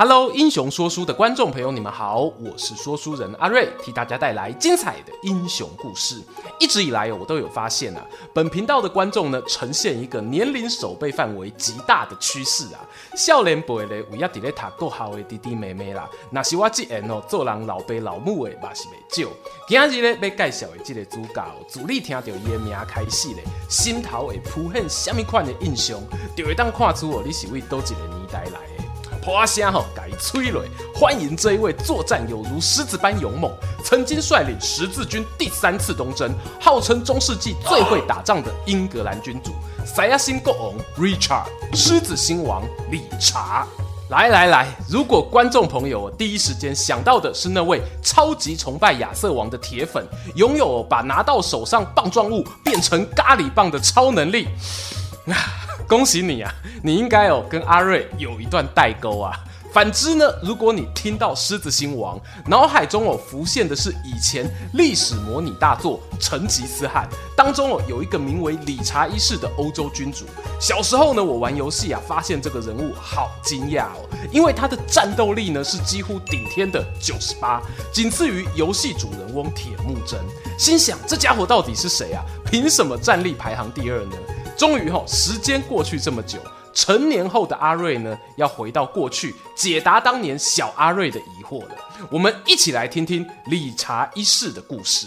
Hello，英雄说书的观众朋友，你们好，我是说书人阿瑞，替大家带来精彩的英雄故事。一直以来我都有发现啊，本频道的观众呢，呈现一个年龄守备范围极大的趋势啊。少年辈的为要伫咧读国校的弟弟妹妹啦，那是我这样哦，做人老爸老母的嘛是袂少。今日咧要介绍的这个主角，自你听到伊的名开始咧，心头会浮现什么款的印象，就会当看出哦，你是为叨一个年代来的。花声吼，改催泪！欢迎这一位作战有如狮子般勇猛，曾经率领十字军第三次东征，号称中世纪最会打仗的英格兰君主——塞亚辛国王 Richard，狮子星王理查。来来来，如果观众朋友第一时间想到的是那位超级崇拜亚瑟王的铁粉，拥有把拿到手上棒状物变成咖喱棒的超能力。恭喜你啊！你应该哦跟阿瑞有一段代沟啊。反之呢，如果你听到狮子星王，脑海中哦浮现的是以前历史模拟大作《成吉思汗》当中哦有一个名为理查一世的欧洲君主。小时候呢，我玩游戏啊，发现这个人物好惊讶哦，因为他的战斗力呢是几乎顶天的九十八，仅次于游戏主人翁铁木真。心想这家伙到底是谁啊？凭什么战力排行第二呢？终于哈，时间过去这么久，成年后的阿瑞呢，要回到过去解答当年小阿瑞的疑惑了。我们一起来听听理查一世的故事。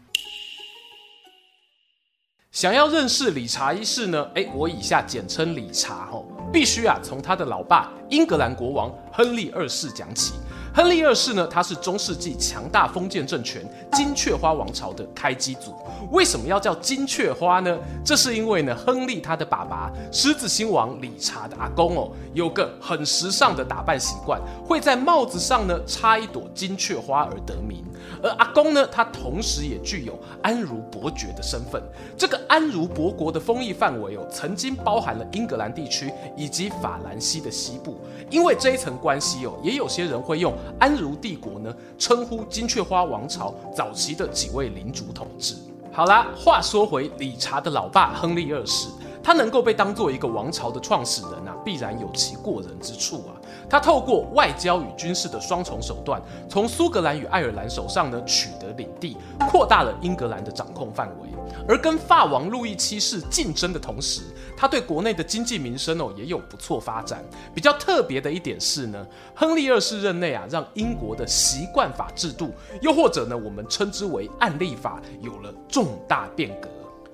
想要认识理查一世呢？诶，我以下简称理查吼，必须啊从他的老爸英格兰国王亨利二世讲起。亨利二世呢，他是中世纪强大封建政权金雀花王朝的开基祖。为什么要叫金雀花呢？这是因为呢，亨利他的爸爸狮子亲王理查的阿公哦，有个很时尚的打扮习惯，会在帽子上呢插一朵金雀花而得名。而阿公呢，他同时也具有安茹伯爵的身份。这个安茹伯国的封邑范围哦，曾经包含了英格兰地区以及法兰西的西部。因为这一层关系哦，也有些人会用。安茹帝国呢，称呼金雀花王朝早期的几位领主统治。好啦，话说回理查的老爸亨利二世，他能够被当做一个王朝的创始人啊，必然有其过人之处啊。他透过外交与军事的双重手段，从苏格兰与爱尔兰手上呢取得领地，扩大了英格兰的掌控范围。而跟法王路易七世竞争的同时，他对国内的经济民生哦也有不错发展。比较特别的一点是呢，亨利二世任内啊，让英国的习惯法制度，又或者呢我们称之为案例法，有了重大变革。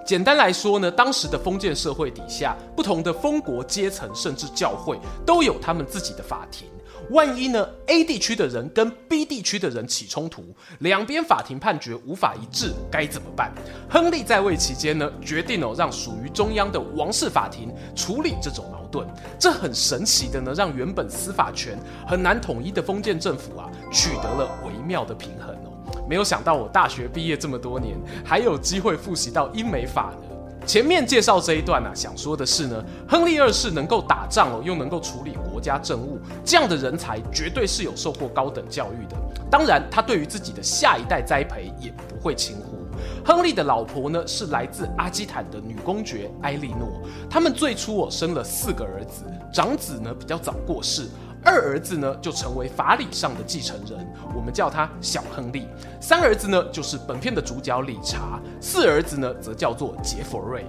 简单来说呢，当时的封建社会底下，不同的封国阶层甚至教会都有他们自己的法庭。万一呢，A 地区的人跟 B 地区的人起冲突，两边法庭判决无法一致，该怎么办？亨利在位期间呢，决定哦让属于中央的王室法庭处理这种矛盾。这很神奇的呢，让原本司法权很难统一的封建政府啊，取得了微妙的平衡哦。没有想到我大学毕业这么多年，还有机会复习到英美法呢。前面介绍这一段啊，想说的是呢，亨利二世能够打仗哦，又能够处理国家政务，这样的人才绝对是有受过高等教育的。当然，他对于自己的下一代栽培也不会轻忽。亨利的老婆呢，是来自阿基坦的女公爵埃莉诺，他们最初哦生了四个儿子，长子呢比较早过世。二儿子呢，就成为法理上的继承人，我们叫他小亨利。三儿子呢，就是本片的主角理查。四儿子呢，则叫做杰佛瑞。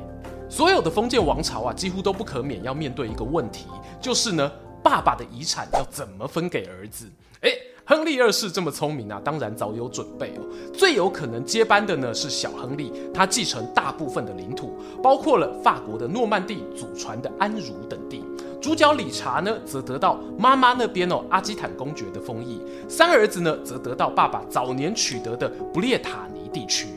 所有的封建王朝啊，几乎都不可免要面对一个问题，就是呢，爸爸的遗产要怎么分给儿子？诶，亨利二世这么聪明啊，当然早有准备哦。最有可能接班的呢是小亨利，他继承大部分的领土，包括了法国的诺曼底祖传的安茹等地。主角理查呢，则得到妈妈那边哦阿基坦公爵的封邑，三儿子呢，则得到爸爸早年取得的不列塔尼地区。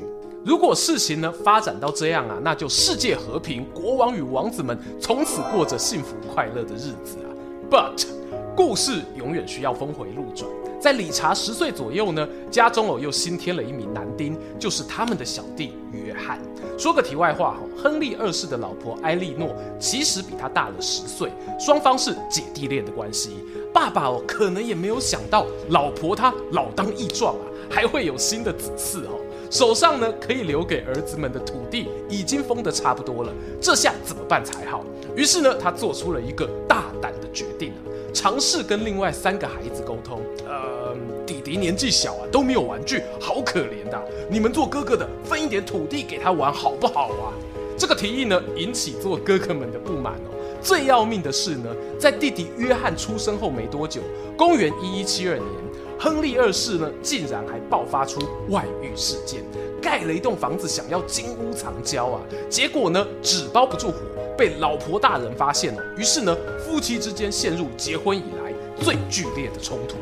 如果事情呢发展到这样啊，那就世界和平，国王与王子们从此过着幸福快乐的日子啊。But 故事永远需要峰回路转，在理查十岁左右呢，家中哦又新添了一名男丁，就是他们的小弟约翰。说个题外话哈，亨利二世的老婆埃莉诺其实比他大了十岁，双方是姐弟恋的关系。爸爸哦可能也没有想到，老婆她老当益壮啊，还会有新的子嗣哦。手上呢可以留给儿子们的土地已经封得差不多了，这下怎么办才好？于是呢，他做出了一个大胆的决定啊，尝试跟另外三个孩子沟通。呃，弟弟年纪小啊，都没有玩具，好可怜的啊。你们做哥哥的分一点土地给他玩，好不好啊？这个提议呢，引起做哥哥们的不满哦。最要命的是呢，在弟弟约翰出生后没多久，公元一一七二年。亨利二世呢，竟然还爆发出外遇事件，盖了一栋房子想要金屋藏娇啊，结果呢纸包不住火，被老婆大人发现了，于是呢夫妻之间陷入结婚以来最剧烈的冲突。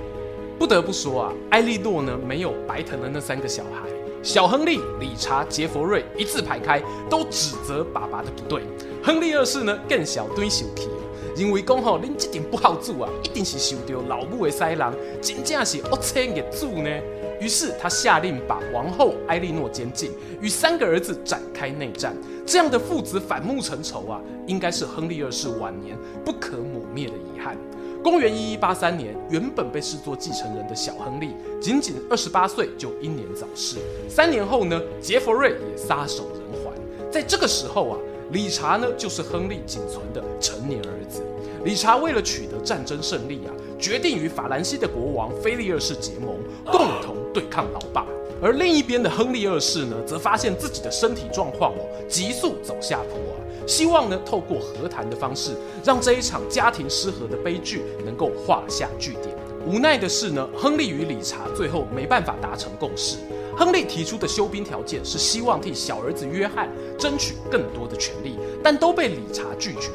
不得不说啊，埃莉诺呢没有白疼了那三个小孩，小亨利、理查、杰佛瑞一字排开，都指责爸爸的不对。亨利二世呢更小堆小气。因为讲吼，恁这点不好做啊，一定是受到老母的塞狼，真正是恶车给住呢。于是他下令把王后埃莉诺监禁，与三个儿子展开内战。这样的父子反目成仇啊，应该是亨利二世晚年不可磨灭的遗憾。公元一一八三年，原本被视作继承人的小亨利，仅仅二十八岁就英年早逝。三年后呢，杰弗瑞也撒手人寰。在这个时候啊。理查呢，就是亨利仅存的成年儿子。理查为了取得战争胜利啊，决定与法兰西的国王菲利二世结盟，共同对抗老爸。而另一边的亨利二世呢，则发现自己的身体状况哦，急速走下坡，希望呢，透过和谈的方式，让这一场家庭失和的悲剧能够画下句点。无奈的是呢，亨利与理查最后没办法达成共识。亨利提出的休兵条件是希望替小儿子约翰争取更多的权利，但都被理查拒绝。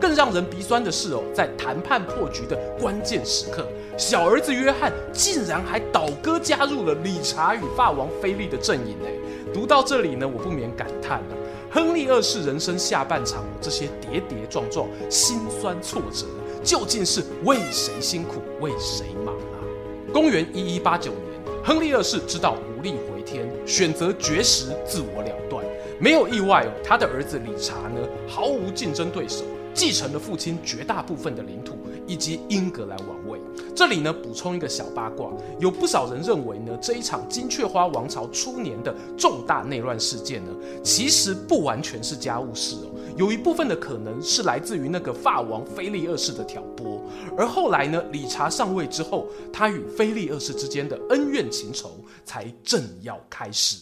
更让人鼻酸的是哦，在谈判破局的关键时刻，小儿子约翰竟然还倒戈加入了理查与法王菲利的阵营。诶，读到这里呢，我不免感叹啊，亨利二世人生下半场这些跌跌撞撞、辛酸挫折，究竟是为谁辛苦为谁忙啊？公元一一八九年。亨利二世知道无力回天，选择绝食自我了断。没有意外哦，他的儿子理查呢，毫无竞争对手，继承了父亲绝大部分的领土以及英格兰王位。这里呢，补充一个小八卦，有不少人认为呢，这一场金雀花王朝初年的重大内乱事件呢，其实不完全是家务事哦。有一部分的可能是来自于那个法王菲利二世的挑拨，而后来呢，理查上位之后，他与菲利二世之间的恩怨情仇才正要开始。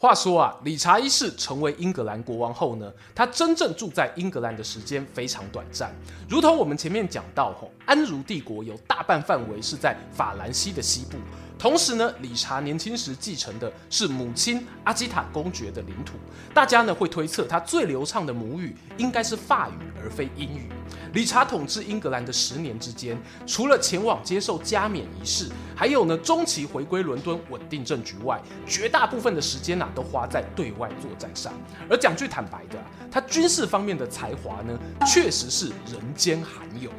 话说啊，理查一世成为英格兰国王后呢，他真正住在英格兰的时间非常短暂。如同我们前面讲到，吼，安茹帝国有大半范围是在法兰西的西部。同时呢，理查年轻时继承的是母亲阿基塔公爵的领土，大家呢会推测他最流畅的母语应该是法语而非英语。理查统治英格兰的十年之间，除了前往接受加冕仪式，还有呢中期回归伦敦稳定政局外，绝大部分的时间呐、啊、都花在对外作战上。而讲句坦白的，他军事方面的才华呢，确实是人间罕有。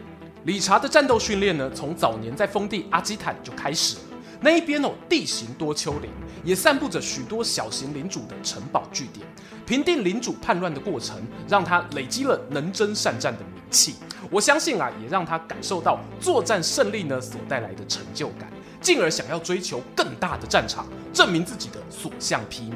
理查的战斗训练呢，从早年在封地阿基坦就开始了。那一边哦，地形多丘陵，也散布着许多小型领主的城堡据点。平定领主叛乱的过程，让他累积了能征善战的名气。我相信啊，也让他感受到作战胜利呢所带来的成就感，进而想要追求更大的战场，证明自己的所向披靡。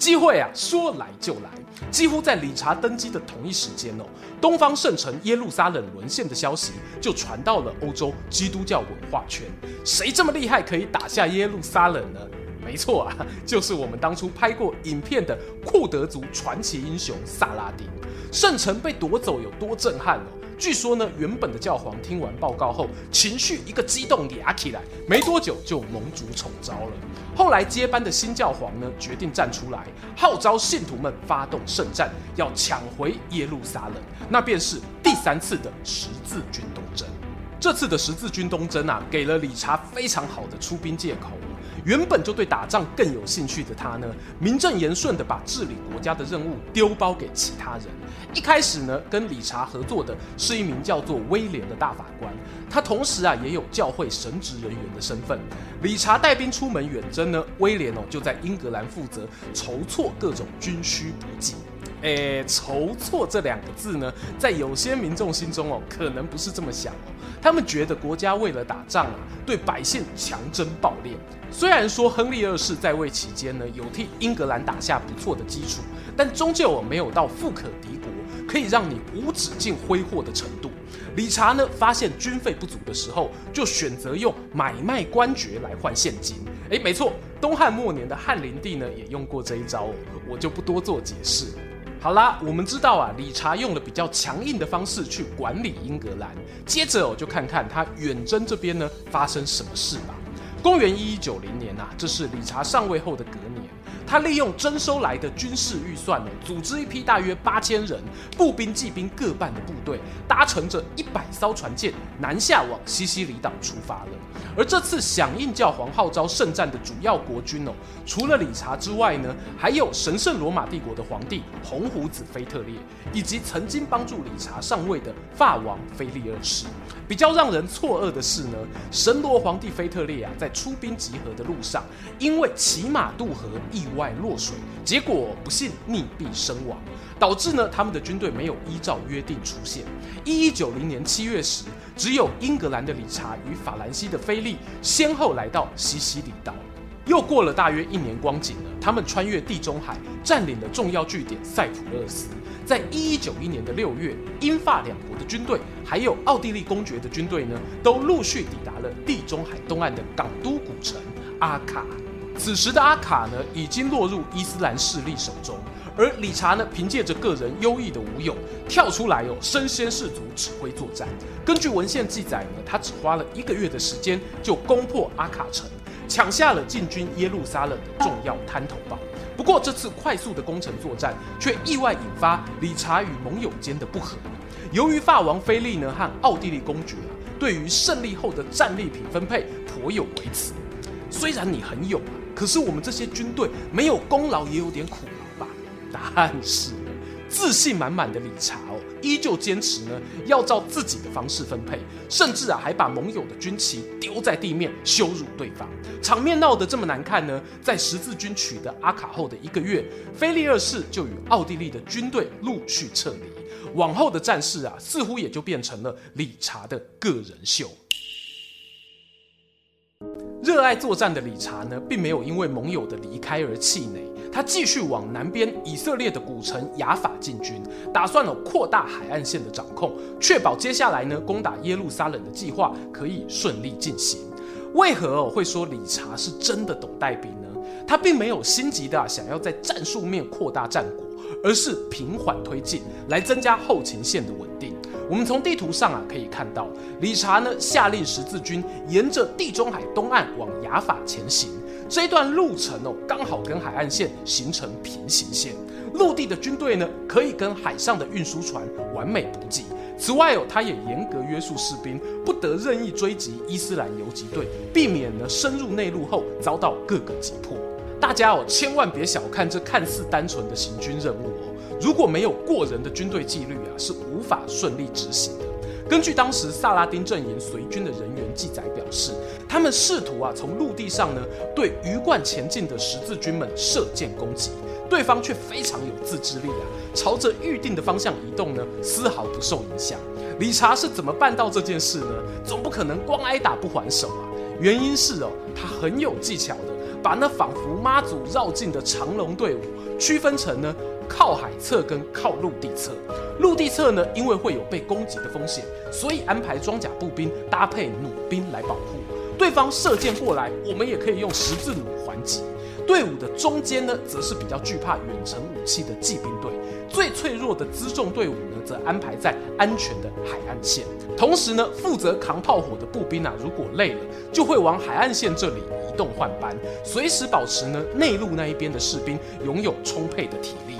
机会啊，说来就来。几乎在理查登基的同一时间哦，东方圣城耶路撒冷沦陷的消息就传到了欧洲基督教文化圈。谁这么厉害可以打下耶路撒冷呢？没错啊，就是我们当初拍过影片的库德族传奇英雄萨拉丁。圣城被夺走有多震撼哦？据说呢，原本的教皇听完报告后，情绪一个激动，牙起来，没多久就蒙主宠召了。后来接班的新教皇呢，决定站出来，号召信徒们发动圣战，要抢回耶路撒冷。那便是第三次的十字军东征。这次的十字军东征啊，给了理查非常好的出兵借口。原本就对打仗更有兴趣的他呢，名正言顺地把治理国家的任务丢包给其他人。一开始呢，跟理查合作的是一名叫做威廉的大法官，他同时啊也有教会神职人员的身份。理查带兵出门远征呢，威廉哦就在英格兰负责筹措各种军需补给。诶，筹措这两个字呢，在有些民众心中哦，可能不是这么想哦。他们觉得国家为了打仗啊，对百姓强征暴敛。虽然说亨利二世在位期间呢，有替英格兰打下不错的基础，但终究哦没有到富可敌国，可以让你无止境挥霍的程度。理查呢，发现军费不足的时候，就选择用买卖官爵来换现金。诶，没错，东汉末年的汉灵帝呢，也用过这一招哦，我就不多做解释。好啦，我们知道啊，理查用了比较强硬的方式去管理英格兰。接着我就看看他远征这边呢发生什么事吧。公元一一九零年啊，这是理查上位后的隔年。他利用征收来的军事预算呢，组织一批大约八千人步兵、骑兵各半的部队，搭乘着一百艘船舰南下往西西里岛出发了。而这次响应教皇号召圣战的主要国军哦，除了理查之外呢，还有神圣罗马帝国的皇帝红胡子腓特烈，以及曾经帮助理查上位的法王腓力二世。比较让人错愕的是呢，神罗皇帝腓特烈啊，在出兵集合的路上，因为骑马渡河意外外落水，结果不幸溺毙身亡，导致呢他们的军队没有依照约定出现。一一九零年七月时，只有英格兰的理查与法兰西的菲利先后来到西西里岛。又过了大约一年光景了，他们穿越地中海，占领了重要据点塞浦路斯。在一一九一年的六月，英法两国的军队，还有奥地利公爵的军队呢，都陆续抵达了地中海东岸的港都古城阿卡。此时的阿卡呢，已经落入伊斯兰势力手中，而理查呢，凭借着个人优异的武勇，跳出来哦，身先士卒，指挥作战。根据文献记载呢，他只花了一个月的时间，就攻破阿卡城，抢下了进军耶路撒冷的重要滩头堡。不过这次快速的攻城作战，却意外引发理查与盟友间的不和。由于法王菲利呢和奥地利公爵啊，对于胜利后的战利品分配颇有微词。虽然你很勇，可是我们这些军队没有功劳也有点苦劳吧？但是，自信满满的理查哦，依旧坚持呢要照自己的方式分配，甚至啊还把盟友的军旗丢在地面羞辱对方。场面闹得这么难看呢，在十字军取得阿卡后的一个月，菲利二世就与奥地利的军队陆续撤离。往后的战事啊，似乎也就变成了理查的个人秀。热爱作战的理查呢，并没有因为盟友的离开而气馁，他继续往南边以色列的古城雅法进军，打算了扩大海岸线的掌控，确保接下来呢攻打耶路撒冷的计划可以顺利进行。为何会说理查是真的懂带兵呢？他并没有心急的想要在战术面扩大战果，而是平缓推进，来增加后勤线的稳定。我们从地图上啊可以看到，理查呢下令十字军沿着地中海东岸往亚法前行，这一段路程哦刚好跟海岸线形成平行线，陆地的军队呢可以跟海上的运输船完美补给。此外哦，他也严格约束士兵，不得任意追击伊斯兰游击队，避免呢深入内陆后遭到各个击破。大家哦，千万别小看这看似单纯的行军任务哦，如果没有过人的军队纪律啊，是无法顺利执行的。根据当时萨拉丁阵营随军的人员记载表示，他们试图啊从陆地上呢对鱼贯前进的十字军们射箭攻击。对方却非常有自制力啊，朝着预定的方向移动呢，丝毫不受影响。理查是怎么办到这件事呢？总不可能光挨打不还手啊！原因是哦，他很有技巧的把那仿佛妈祖绕境的长龙队伍区分成呢靠海侧跟靠陆地侧。陆地侧呢，因为会有被攻击的风险，所以安排装甲步兵搭配弩兵来保护。对方射箭过来，我们也可以用十字弩还击。队伍的中间呢，则是比较惧怕远程武器的骑兵队。最脆弱的辎重队伍呢，则安排在安全的海岸线。同时呢，负责扛炮火的步兵啊，如果累了，就会往海岸线这里移动换班，随时保持呢内陆那一边的士兵拥有充沛的体力。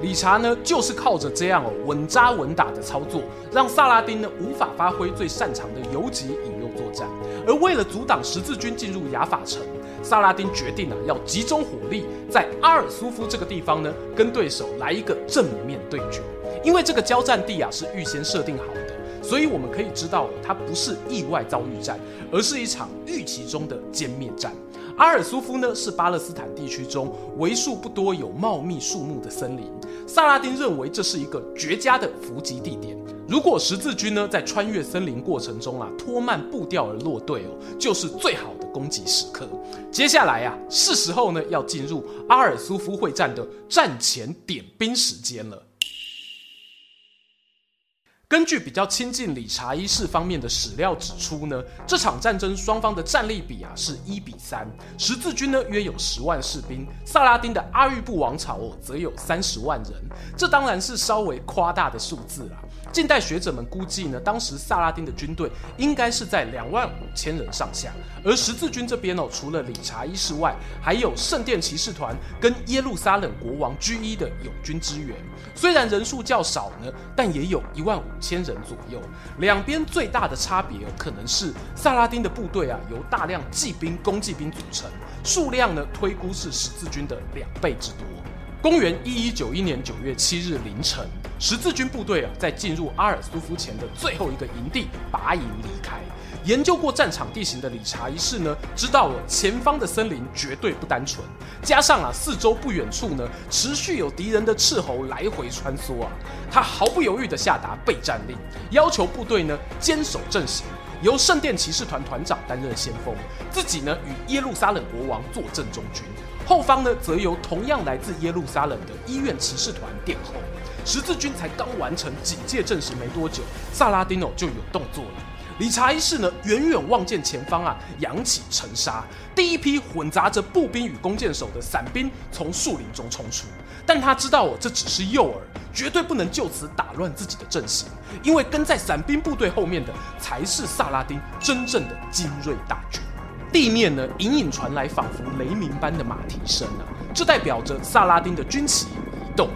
理查呢，就是靠着这样哦稳扎稳打的操作，让萨拉丁呢无法发挥最擅长的游击引诱作战。而为了阻挡十字军进入雅法城，萨拉丁决定啊，要集中火力在阿尔苏夫这个地方呢，跟对手来一个正面对决。因为这个交战地啊是预先设定好的，所以我们可以知道，它不是意外遭遇战，而是一场预期中的歼灭战。阿尔苏夫呢是巴勒斯坦地区中为数不多有茂密树木的森林，萨拉丁认为这是一个绝佳的伏击地点。如果十字军呢在穿越森林过程中啊拖慢步调而落队哦，就是最好的攻击时刻。接下来呀是时候呢要进入阿尔苏夫会战的战前点兵时间了。根据比较亲近理查一世方面的史料指出呢，这场战争双方的战力比啊是一比三，十字军呢约有十万士兵，萨拉丁的阿育布王朝哦则有三十万人，这当然是稍微夸大的数字啦。近代学者们估计呢，当时萨拉丁的军队应该是在两万五千人上下，而十字军这边哦，除了理查一世外，还有圣殿骑士团跟耶路撒冷国王居伊的友军支援，虽然人数较少呢，但也有一万五。千人左右，两边最大的差别可能是萨拉丁的部队啊，由大量骑兵、攻骑兵组成，数量呢推估是十字军的两倍之多。公元一一九一年九月七日凌晨，十字军部队啊在进入阿尔苏夫前的最后一个营地拔营离开。研究过战场地形的理查一世呢，知道了前方的森林绝对不单纯，加上啊四周不远处呢持续有敌人的斥候来回穿梭啊，他毫不犹豫地下达备战令，要求部队呢坚守阵型，由圣殿骑士团团长担任先锋，自己呢与耶路撒冷国王坐镇中军，后方呢则由同样来自耶路撒冷的医院骑士团殿后。十字军才刚完成警戒阵型没多久，萨拉丁诺就有动作了。理查一世呢，远远望见前方啊，扬起尘沙，第一批混杂着步兵与弓箭手的散兵从树林中冲出。但他知道哦，这只是诱饵，绝对不能就此打乱自己的阵型，因为跟在散兵部队后面的才是萨拉丁真正的精锐大军。地面呢，隐隐传来仿佛雷鸣般的马蹄声啊，这代表着萨拉丁的军旗动。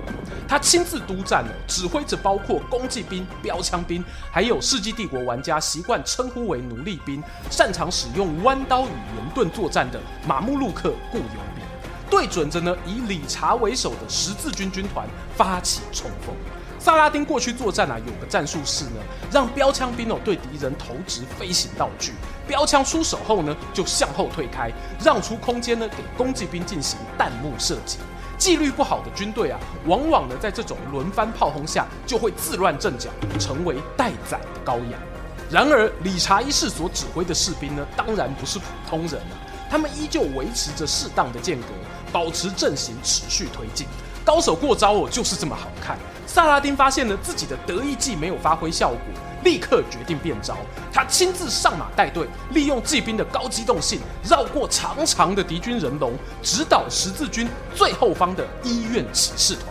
他亲自督战，指挥着包括攻击兵、标枪兵，还有世纪帝国玩家习惯称呼为奴隶兵，擅长使用弯刀与圆盾作战的马穆鲁克雇佣兵，对准着呢以理查为首的十字军军团发起冲锋。萨拉丁过去作战啊，有个战术是呢，让标枪兵哦对敌人投掷飞行道具，标枪出手后呢就向后退开，让出空间呢给攻击兵进行弹幕射击。纪律不好的军队啊，往往呢在这种轮番炮轰下就会自乱阵脚，成为待宰的羔羊。然而，理查一世所指挥的士兵呢，当然不是普通人啊，他们依旧维持着适当的间隔，保持阵型，持续推进。高手过招哦，就是这么好看。萨拉丁发现了自己的得意计没有发挥效果。立刻决定变招，他亲自上马带队，利用骑兵的高机动性，绕过长长的敌军人龙，直捣十字军最后方的医院骑士团。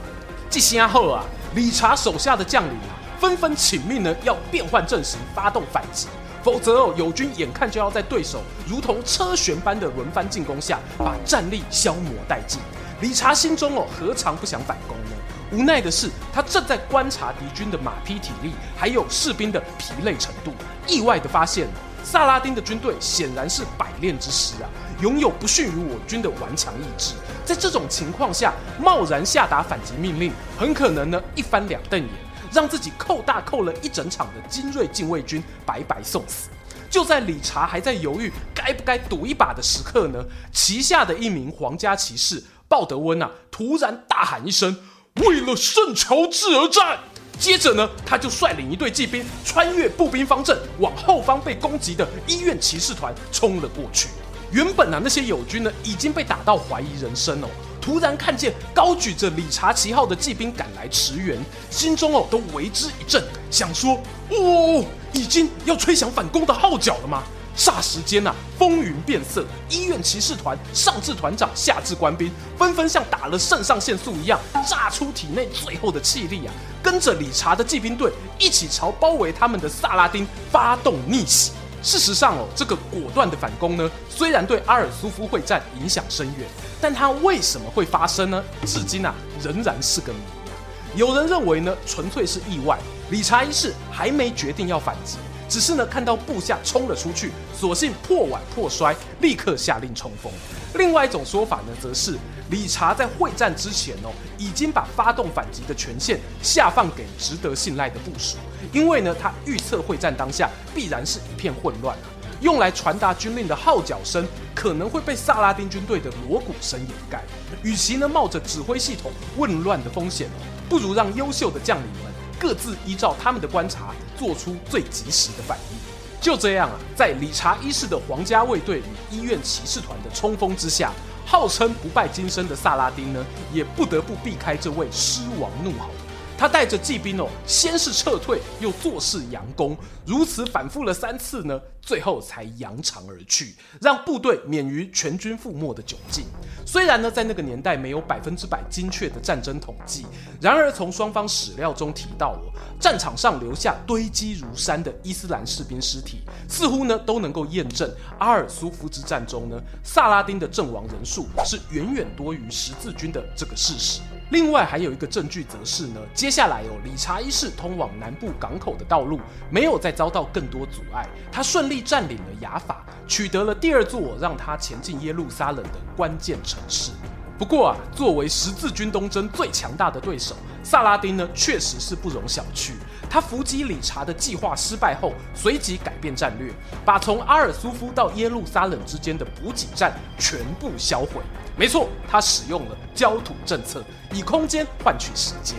这下后啊，理查手下的将领啊，纷纷请命呢，要变换阵型，发动反击，否则哦，友军眼看就要在对手如同车旋般的轮番进攻下，把战力消磨殆尽。理查心中哦，何尝不想反攻？无奈的是，他正在观察敌军的马匹体力，还有士兵的疲累程度，意外的发现，萨拉丁的军队显然是百炼之师啊，拥有不逊于我军的顽强意志。在这种情况下，贸然下达反击命令，很可能呢一翻两瞪眼，让自己扣大扣了一整场的精锐禁卫军白白送死。就在理查还在犹豫该不该赌一把的时刻呢，旗下的一名皇家骑士鲍德温啊，突然大喊一声。为了圣乔治而战。接着呢，他就率领一队骑兵穿越步兵方阵，往后方被攻击的医院骑士团冲了过去。原本啊，那些友军呢已经被打到怀疑人生哦。突然看见高举着理查旗号的骑兵赶来驰援，心中哦都为之一震，想说：哦，已经要吹响反攻的号角了吗？霎时间啊，风云变色，医院骑士团上至团长，下至官兵，纷纷像打了肾上腺素一样，炸出体内最后的气力啊，跟着理查的骑兵队一起朝包围他们的萨拉丁发动逆袭。事实上哦，这个果断的反攻呢，虽然对阿尔苏夫会战影响深远，但它为什么会发生呢？至今啊，仍然是个谜。有人认为呢，纯粹是意外，理查一世还没决定要反击。只是呢，看到部下冲了出去，索性破碗破摔，立刻下令冲锋。另外一种说法呢，则是理查在会战之前哦，已经把发动反击的权限下放给值得信赖的部属，因为呢，他预测会战当下必然是一片混乱啊，用来传达军令的号角声可能会被萨拉丁军队的锣鼓声掩盖。与其呢冒着指挥系统混乱的风险，不如让优秀的将领们。各自依照他们的观察，做出最及时的反应。就这样啊，在理查一世的皇家卫队与医院骑士团的冲锋之下，号称不败金身的萨拉丁呢，也不得不避开这位狮王怒吼。他带着骑兵哦，先是撤退，又坐势佯攻，如此反复了三次呢，最后才扬长而去，让部队免于全军覆没的窘境。虽然呢，在那个年代没有百分之百精确的战争统计，然而从双方史料中提到哦，战场上留下堆积如山的伊斯兰士兵尸体，似乎呢都能够验证阿尔苏夫之战中呢，萨拉丁的阵亡人数是远远多于十字军的这个事实。另外还有一个证据，则是呢，接下来哦，理查一世通往南部港口的道路没有再遭到更多阻碍，他顺利占领了雅法，取得了第二座让他前进耶路撒冷的关键城市。不过啊，作为十字军东征最强大的对手，萨拉丁呢确实是不容小觑。他伏击理查的计划失败后，随即改变战略，把从阿尔苏夫到耶路撒冷之间的补给站全部销毁。没错，他使用了焦土政策，以空间换取时间。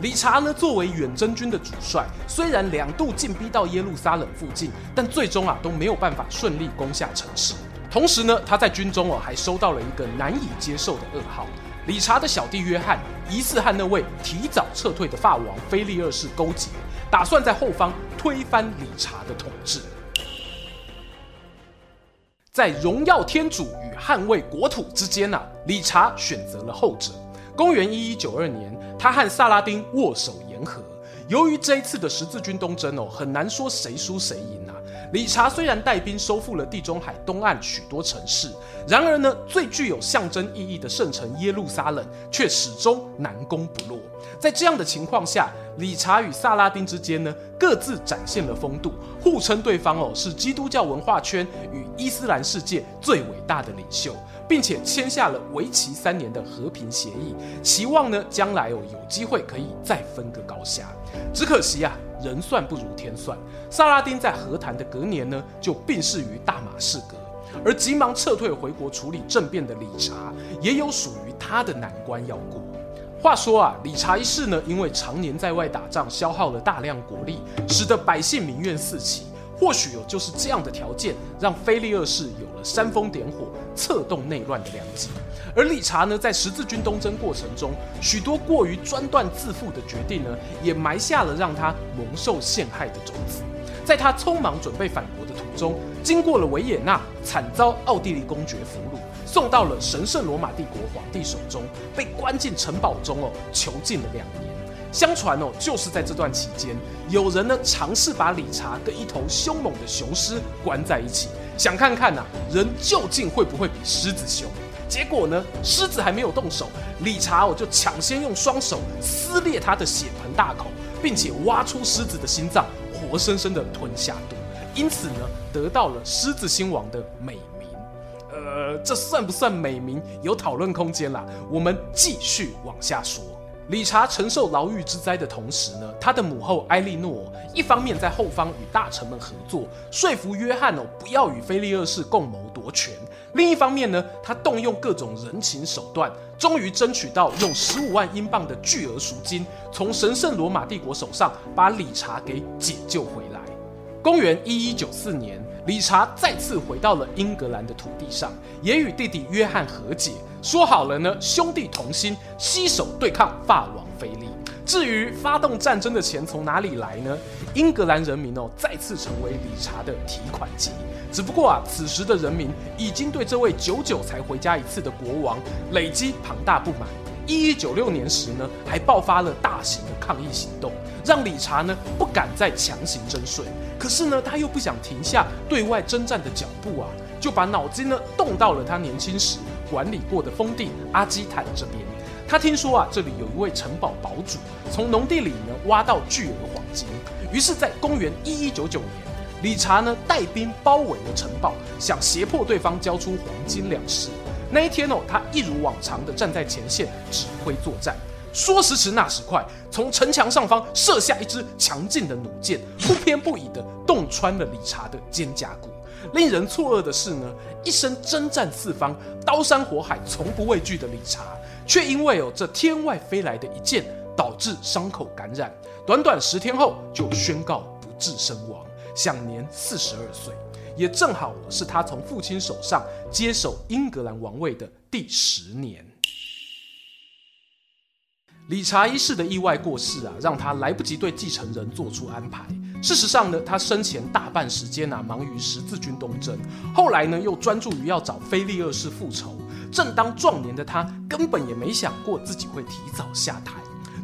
理查呢，作为远征军的主帅，虽然两度进逼到耶路撒冷附近，但最终啊都没有办法顺利攻下城市。同时呢，他在军中哦还收到了一个难以接受的噩耗：理查的小弟约翰疑似和那位提早撤退的法王腓力二世勾结，打算在后方推翻理查的统治。在荣耀天主与捍卫国土之间啊，理查选择了后者。公元一一九二年，他和萨拉丁握手言和。由于这一次的十字军东征哦，很难说谁输谁赢啊。理查虽然带兵收复了地中海东岸许多城市，然而呢，最具有象征意义的圣城耶路撒冷却始终难攻不落。在这样的情况下，理查与萨拉丁之间呢，各自展现了风度，互称对方哦是基督教文化圈与伊斯兰世界最伟大的领袖，并且签下了为期三年的和平协议，期望呢将来哦有机会可以再分个高下。只可惜啊，人算不如天算，萨拉丁在和谈的隔年呢就病逝于大马士革，而急忙撤退回国处理政变的理查也有属于他的难关要过。话说啊，理查一世呢，因为常年在外打仗，消耗了大量国力，使得百姓民怨四起。或许有就是这样的条件，让腓力二世有煽风点火、策动内乱的良机。而理查呢，在十字军东征过程中，许多过于专断自负的决定呢，也埋下了让他蒙受陷害的种子。在他匆忙准备返国的途中，经过了维也纳，惨遭奥地利公爵俘虏。送到了神圣罗马帝国皇帝手中，被关进城堡中哦，囚禁了两年。相传哦，就是在这段期间，有人呢尝试把理查跟一头凶猛的雄狮关在一起，想看看呐、人究竟会不会比狮子凶。结果呢，狮子还没有动手，理查我就抢先用双手撕裂他的血盆大口，并且挖出狮子的心脏，活生生的吞下肚，因此呢，得到了狮子心王的美名。呃，这算不算美名？有讨论空间啦。我们继续往下说。理查承受牢狱之灾的同时呢，他的母后埃莉诺一方面在后方与大臣们合作，说服约翰哦不要与菲利二世共谋夺权；另一方面呢，他动用各种人情手段，终于争取到用十五万英镑的巨额赎金，从神圣罗马帝国手上把理查给解救回来。公元一一九四年。理查再次回到了英格兰的土地上，也与弟弟约翰和解，说好了呢，兄弟同心，携手对抗法王腓力。至于发动战争的钱从哪里来呢？英格兰人民哦再次成为理查的提款机。只不过啊，此时的人民已经对这位久久才回家一次的国王累积庞大不满。一一九六年时呢，还爆发了大型的抗议行动，让理查呢不敢再强行征税。可是呢，他又不想停下对外征战的脚步啊，就把脑筋呢动到了他年轻时管理过的封地阿基坦这边。他听说啊，这里有一位城堡堡主从农地里呢挖到巨额黄金，于是，在公元一一九九年，理查呢带兵包围了城堡，想胁迫对方交出黄金粮食。那一天哦，他一如往常的站在前线指挥作战。说时迟，那时快，从城墙上方射下一支强劲的弩箭，不偏不倚的洞穿了理查的肩胛骨。令人错愕的是呢，一生征战四方、刀山火海从不畏惧的理查，却因为哦这天外飞来的一箭，导致伤口感染，短短十天后就宣告不治身亡，享年四十二岁。也正好是他从父亲手上接手英格兰王位的第十年。理查一世的意外过世啊，让他来不及对继承人做出安排。事实上呢，他生前大半时间啊忙于十字军东征，后来呢又专注于要找菲利二世复仇。正当壮年的他，根本也没想过自己会提早下台。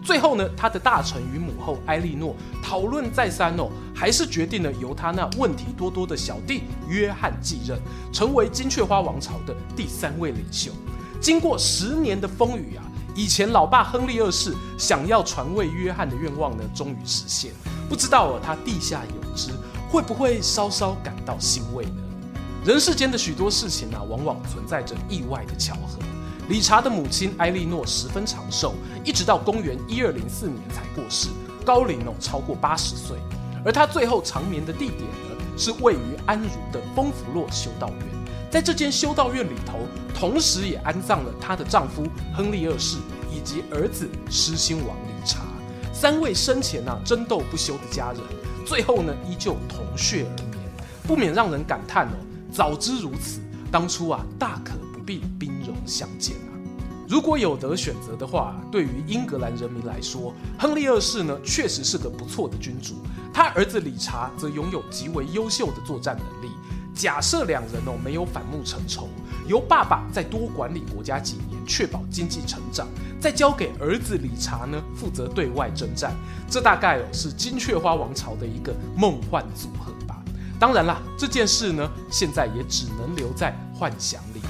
最后呢，他的大臣与母后埃莉诺讨论再三哦，还是决定了由他那问题多多的小弟约翰继任，成为金雀花王朝的第三位领袖。经过十年的风雨啊，以前老爸亨利二世想要传位约翰的愿望呢，终于实现。不知道哦，他地下有知，会不会稍稍感到欣慰呢？人世间的许多事情啊，往往存在着意外的巧合。理查的母亲埃莉诺十分长寿，一直到公元一二零四年才过世，高龄哦超过八十岁。而她最后长眠的地点呢，是位于安茹的丰福洛修道院。在这间修道院里头，同时也安葬了她的丈夫亨利二世以及儿子狮心王理查。三位生前啊争斗不休的家人，最后呢依旧同穴而眠，不免让人感叹哦，早知如此，当初啊大可不必兵相见啊！如果有得选择的话，对于英格兰人民来说，亨利二世呢确实是个不错的君主。他儿子理查则拥有极为优秀的作战能力。假设两人哦没有反目成仇，由爸爸再多管理国家几年，确保经济成长，再交给儿子理查呢负责对外征战，这大概哦是金雀花王朝的一个梦幻组合吧。当然啦，这件事呢现在也只能留在幻想里。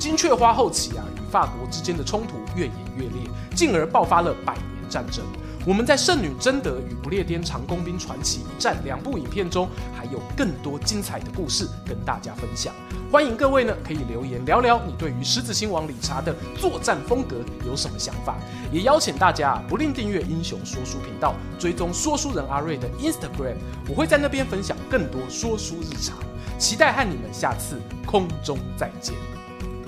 金雀花后期啊，与法国之间的冲突越演越烈，进而爆发了百年战争。我们在《圣女贞德与不列颠长弓兵传奇一战》两部影片中，还有更多精彩的故事跟大家分享。欢迎各位呢可以留言聊聊你对于狮子星王理查的作战风格有什么想法，也邀请大家不吝订阅英雄说书频道，追踪说书人阿瑞的 Instagram，我会在那边分享更多说书日常。期待和你们下次空中再见。